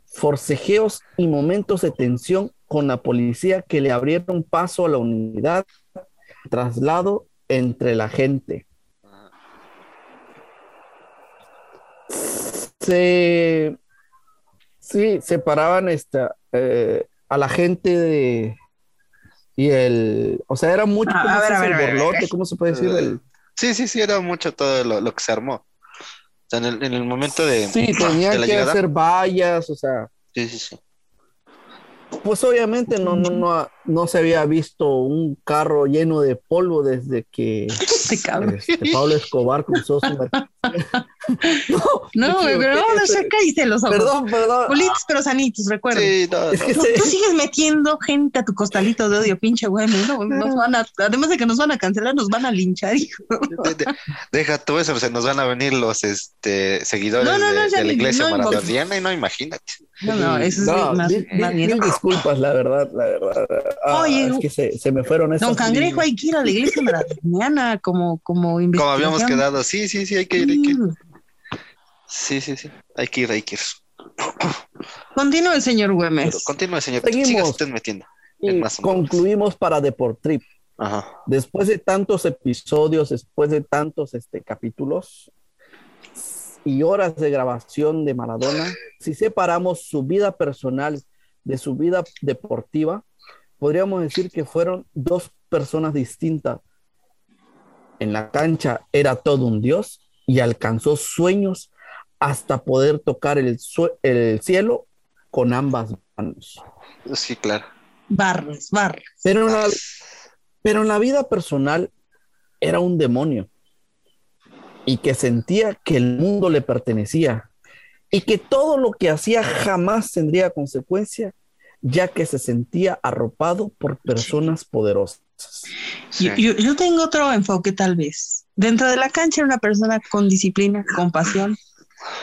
forcejeos y momentos de tensión con la policía que le abrieron paso a la unidad, traslado entre la gente. Se sí separaban esta eh, a la gente de y el o sea era mucho Ah, ¿cómo a ver, se a dice? ver, a ver, el a ver. borlote cómo se puede decir el Sí, sí, sí, era mucho todo lo, lo que se armó. O sea, en el, en el momento de, sí de tenían la que llegada. hacer vallas o sea Sí, sí, sí. pues obviamente no no no no se había visto un carro lleno de polvo desde que Este este, Pablo Escobar cruzó su <laughs> no, No, pero equivoqué, no, se cállate los ojos. perdón perdón Bolitos pero sanitos, recuerda. Sí, no, es que no. Tú, se- tú sigues metiendo gente a tu costalito de odio, pinche güey. No, <laughs> nos van a, además de que nos van a cancelar, nos van a linchar, hijo. De- de- deja tú eso, se nos van a venir los este, seguidores No, no, no, de, la iglesia no maradoniana y no, imagínate. No, no, eso es No, más, mil, más mil- bien. mil disculpas, la verdad, la verdad. Ah, Oye, es que se, se me fueron esas Don Cangrejo, hay que ir a la iglesia maratoniana como, como investigación. Como habíamos quedado, sí, sí, sí, hay que ir, hay que ir. Sí, sí, sí, hay que ir, hay que ir. Continúa el señor Pero Güemes. continúe, señor. Seguimos. Siga usted metiendo. Y más concluimos para Deportrip. Ajá. Después de tantos episodios, después de tantos este, capítulos y horas de grabación de Maradona, si separamos su vida personal de su vida deportiva, podríamos decir que fueron dos personas distintas. En la cancha era todo un dios y alcanzó sueños hasta poder tocar el, cielo con ambas manos. Sí, claro. Barras, barras. Pero en la, pero en la vida personal era un demonio y que sentía que el mundo le pertenecía y que todo lo que hacía jamás tendría consecuencia, ya que se sentía arropado por personas poderosas. Sí. Yo, yo- yo tengo otro enfoque tal vez. Dentro de la cancha era una persona con disciplina, con pasión,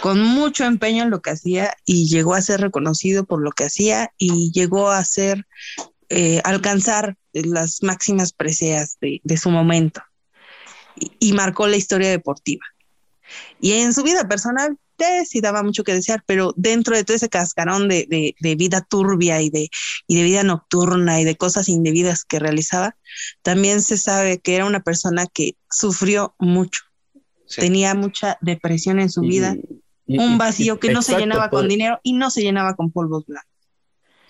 con mucho empeño en lo que hacía y llegó a ser reconocido por lo que hacía y llegó a ser, eh, alcanzar las máximas preseas de, de su momento y, y marcó la historia deportiva. Y en su vida personal, sí daba mucho que desear, pero dentro de todo ese cascarón de, de- de vida turbia y de, y de vida nocturna y de cosas indebidas que realizaba, también se sabe que era una persona que sufrió mucho, Sí. tenía mucha depresión en su Y- vida, y- un y- vacío que no se llenaba con dinero y no se llenaba con polvos blancos.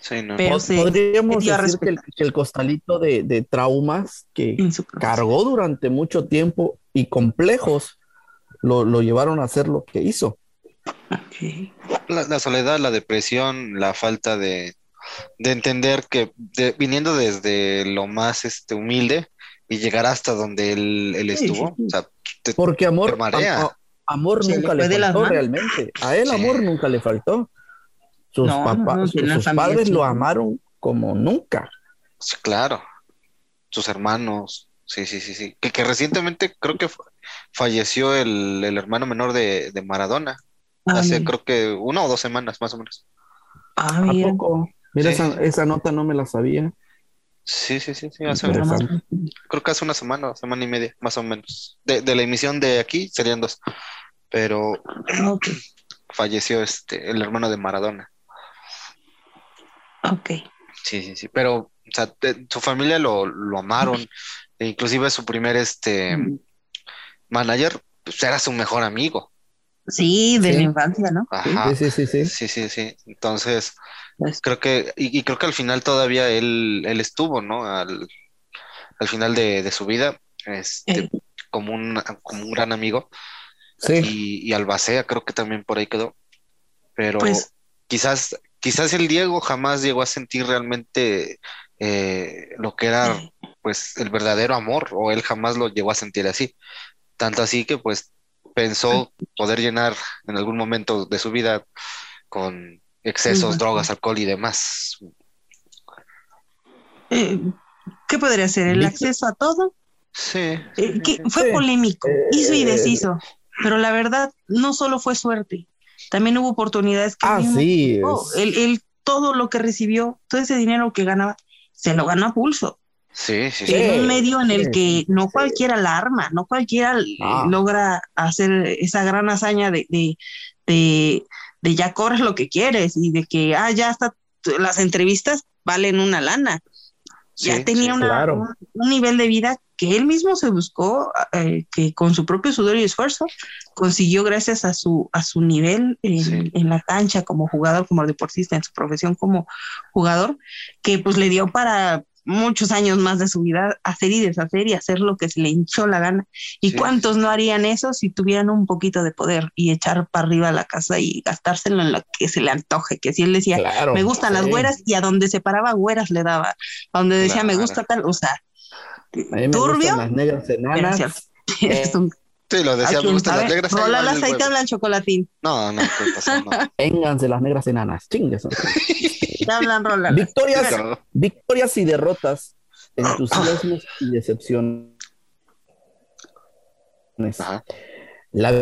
Sí, no. Pero pod- se- Podríamos se decir que el, que el costalito de, de traumas que cargó durante mucho tiempo y complejos lo, lo llevaron a hacer lo que hizo. La, la soledad, la depresión, la falta de, de entender que de- viniendo desde lo más este, humilde y llegar hasta donde él, él estuvo, sí, sí. o sea, te- Porque amor, Te marea. am- a- amor Se nunca le faltó realmente. A él Sí. amor nunca le faltó. Sus, No, no, papás, no, sus, sus padres lo amaron como nunca. sí, claro, sus hermanos, sí, sí, sí, sí, que, que recientemente creo que fa- falleció el, el hermano menor de, de Maradona, Ah, hace mira. creo que una o dos semanas más o menos. Ah, ¿A mira. poco? Mira, Sí. esa, esa nota no me la sabía. Sí, sí, sí, sí, hace, Interesante. creo que hace una semana, semana y media, más o menos. De, de la emisión de aquí serían dos, pero Ok, falleció este, el hermano de Maradona. ok. Sí, sí, sí, pero o sea, te- su familia lo, lo amaron, e inclusive su primer este Mm. manager pues, era su mejor amigo. Sí, de Sí. la infancia, ¿no? Ajá. Sí, sí, sí, sí. Sí, sí, sí. Entonces, Pues- creo que, y, y creo que al final todavía él, él estuvo, ¿no? Al, al final de, de su vida, este, Eh. como un, como un gran amigo. Sí. Y, y Albacea creo que también por ahí quedó. Pero Pues- quizás, quizás el Diego jamás llegó a sentir realmente eh, lo que era pues el verdadero amor, o él jamás lo llegó a sentir así. Tanto así que pues pensó poder llenar en algún momento de su vida con excesos, drogas, alcohol y demás. Eh, ¿Qué podría ser? ¿El acceso a todo? Sí, Eh, que fue Sí. polémico, hizo y Eh, deshizo, pero la verdad no solo fue suerte, también hubo oportunidades que Ah, mismo sí. buscó. es- Él, él todo lo que recibió, todo ese dinero que ganaba, se lo ganó a pulso. Sí, sí, sí. En un medio en el sí, que no sí. cualquiera la arma, no cualquiera Ah. logra hacer esa gran hazaña de, de, de, de ya corres lo que quieres y de que, ah, ya hasta las entrevistas valen una lana. ya Sí, tenía sí. una- claro. un, un nivel de vida que él mismo se buscó, eh, que con su propio sudor y esfuerzo consiguió gracias a su, a su nivel en, Sí. en la cancha como jugador, como deportista, en su profesión como jugador, que pues le dio para muchos años más de su vida hacer y deshacer y hacer lo que se le hinchó la gana. ¿Y Sí. cuántos no harían eso si tuvieran un poquito de poder y echar para arriba la casa y gastárselo en lo que se le antoje? Que si él decía, Claro. me gustan las güeras y a donde se paraba güeras le daba, a donde decía me gusta tal, o sea, A mí me turbio, gustan las negras enanas. Gracias. <laughs> es un, Sí, lo decía, ¿a me quién gustan las sabe? negras. Rola el aceite, chocolatín. No, no, ¿qué pasó? No. <laughs> Vénganse las negras enanas. Chingues. Te hablan, rola. Victorias, victorias y derrotas, entusiasmos y decepciones. Ajá. La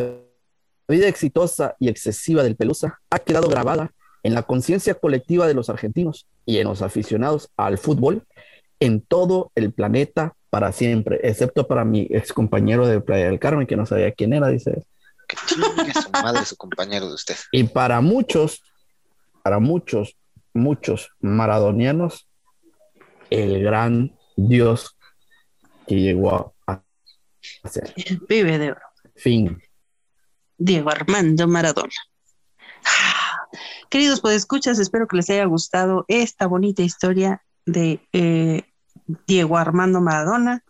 vida exitosa y excesiva del Pelusa ha quedado grabada en la conciencia colectiva de los argentinos y en los aficionados al fútbol en todo el planeta para siempre, excepto para mi ex compañero de Playa del Carmen, que no sabía quién era, dice. Que chingue su madre, su compañero de usted. Y para muchos, para muchos, muchos maradonianos, el gran Dios que llegó a ser. Vive de oro. Fin. Diego Armando Maradona. Queridos podescuchas, espero que les haya gustado esta bonita historia de eh, Diego Armando Maradona.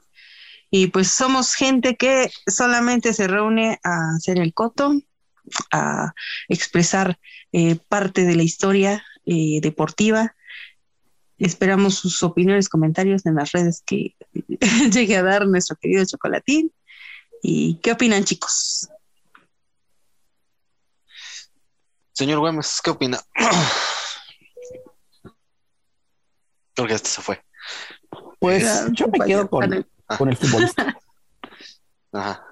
Y pues somos gente que solamente se reúne a hacer el coto, a expresar eh, parte de la historia eh, deportiva. Esperamos sus opiniones, comentarios en las redes que <laughs> llegue a dar nuestro querido Chocolatín. ¿Y qué opinan, chicos? Señor Güemes, ¿qué opina? <clears throat> Creo que este se fue. Pues yo me quedo con, con el futbolista. <laughs> Ajá.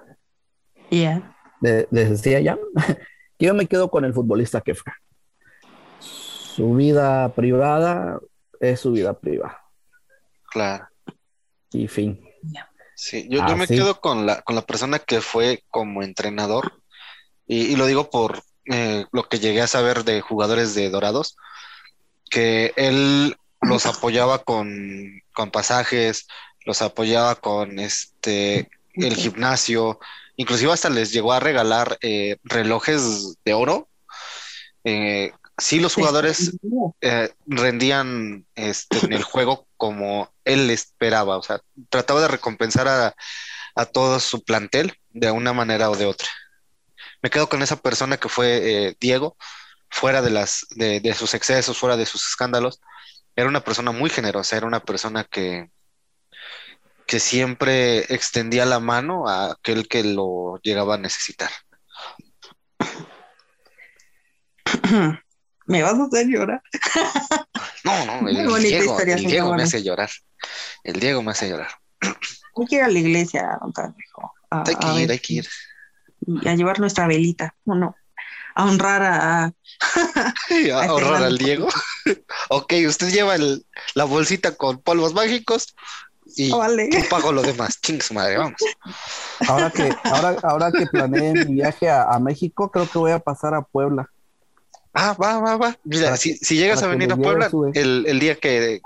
Ya. De- Les decía ya, <laughs> yo me quedo con el futbolista que fue. Su vida privada es su vida privada. Claro. Y fin. Sí, yo, yo me sí. quedo con la, con la persona que fue como entrenador, y, y lo digo por eh, lo que llegué a saber de jugadores de Dorados, que él los apoyaba con, con pasajes, los apoyaba con este el gimnasio, inclusive hasta les llegó a regalar eh, relojes de oro. Eh, sí, los jugadores eh, rendían este, en el juego como él esperaba, o sea, trataba de recompensar a, a todo su plantel de una manera o de otra. Me quedo con esa persona que fue eh, Diego, fuera de, las, de, de sus excesos, fuera de sus escándalos. Era una persona muy generosa, era una persona que, que siempre extendía la mano a aquel que lo llegaba a necesitar. <clears throat> Me vas a hacer llorar. <laughs> No, no, el, Muy Diego, el Diego me hace llorar. El Diego me hace llorar. <clears throat> Hay que ir a la iglesia, don. A, Hay que ir, hay que ir. a llevar nuestra velita, ¿o no? A honrar a, Sí, ahorrar <laughs> Fernando. al Diego. <laughs> ok, usted lleva el- la bolsita con polvos mágicos y Vale. yo pago lo demás. <laughs> Ching su madre, vamos. Ahora que, ahora, ahora que planeé mi viaje a, a México, creo que voy a pasar a Puebla. Ah, va, va, va. Mira, Para si, llegas a venir a Puebla, el, el día que,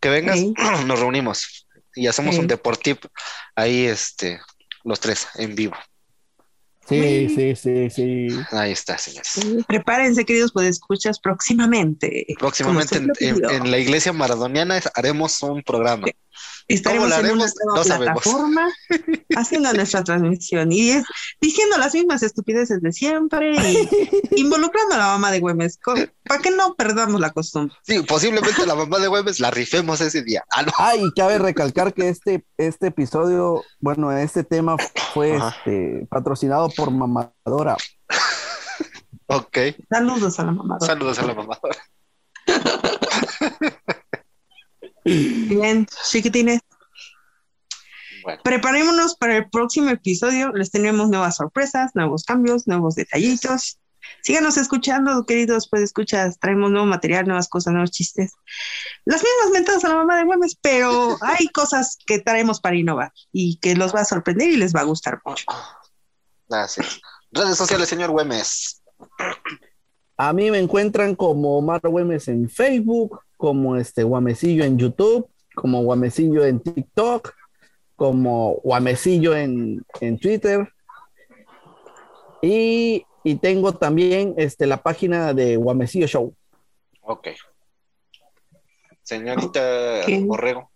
que vengas, Sí. <clears throat> nos reunimos y hacemos un Sí. deportip ahí, este, los tres en vivo. Sí, sí, sí, sí. Ahí está, señores. Prepárense, queridos podescuchas, próximamente. Próximamente en, en la iglesia maradoniana haremos un programa. Estaremos ¿Cómo la en una haremos? nueva No sabemos. plataforma <laughs> haciendo nuestra transmisión y es diciendo las mismas estupideces de siempre y <laughs> involucrando a la mamá de Güemes para que no perdamos la costumbre. Sí, posiblemente la mamá de Güemes la rifemos ese día. Ah, no. Ah, y cabe recalcar que este, este episodio, bueno, este tema fue Ajá. este, patrocinado por Mamadora. Ok. Saludos a la mamá. Saludos a la mamá. Bien, chiquitines. Bueno, Preparémonos para el próximo episodio. Les tenemos nuevas sorpresas, nuevos cambios, nuevos detallitos. Síganos escuchando, queridos, pues escuchas, traemos nuevo material, nuevas cosas, nuevos chistes. Las mismas mentadas a la mamá de Güemes, pero <laughs> hay cosas que traemos para innovar y que los va a sorprender y les va a gustar mucho. gracias. Redes sociales, señor Güemes. A mí me encuentran como Omar Güemes en Facebook, como este Guamecillo en YouTube, como Guamecillo en TikTok, como Guamecillo en, en Twitter. Y, y tengo también este, la página de Guamecillo Show. Ok. Señorita Ok. Borrego.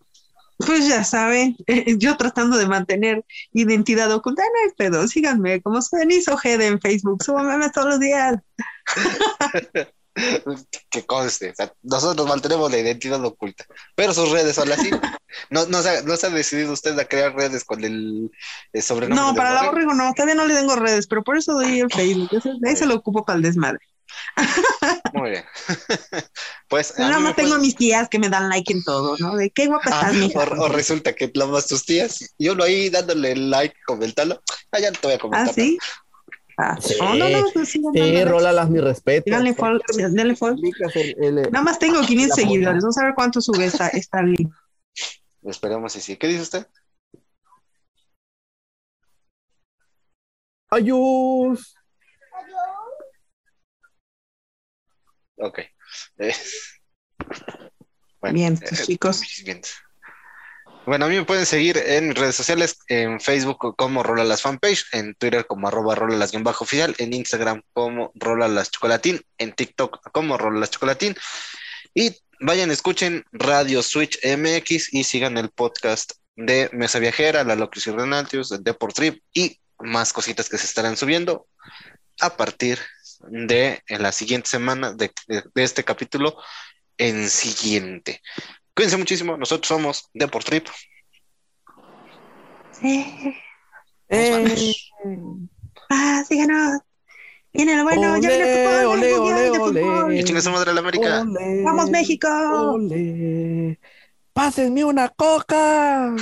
Pues ya saben, <laughs> eh, yo tratando de mantener identidad oculta, no hay pedo, síganme como Denise Ojeda en Facebook, subo memes todos los días. <laughs> Que conste, o sea, nosotros mantenemos la identidad oculta, pero sus redes son así. No, no, se, ha, no se ha decidido usted a crear redes con el, el sobrenombre. No, para la Borrego? no, todavía no le tengo redes, pero por eso doy el Facebook, ahí se lo ocupo para el desmadre. <laughs> Muy bien. <laughs> pues. Nada más tengo a pueden- mis tías que me dan like en todo, ¿no? De qué guapa Ah, estás, mija. o, o resulta que más tus tías, y uno ahí dándole like, comentarlo. Ah, ya no te voy a comentar. Ah, sí. Ah, Sí, no, no, no, pues sí, no, Sí, no. Rólalas, mi respeto. Denle follow. Nada más tengo 500 La foto. seguidores. Vamos a ver cuánto sube esta, esta link. Esperemos si sí. ¿Qué dice usted? Ayús. Ok. Eh, bueno, Bien, eh, chicos. bien. Bueno, a mí me pueden seguir en mis redes sociales, en Facebook como Rola las Fanpage, en Twitter como arroba Rola las guion bajo oficial, en Instagram como Rola las Chocolatín, en TikTok como Rola las Chocolatín. Y vayan, escuchen Radio Switch MX y sigan el podcast de Mesa Viajera, La Locución Renaltius, de Deport Trip y más cositas que se estarán subiendo a partir de en la siguiente semana de, de- de este capítulo en siguiente. Cuídense muchísimo, nosotros somos Deport Trip. Sí. Eh, Ah, síganos. Viene lo bueno, ya viene fútbol, de su madre la América. ¡Vamos, México! ole. Pásenme una coca.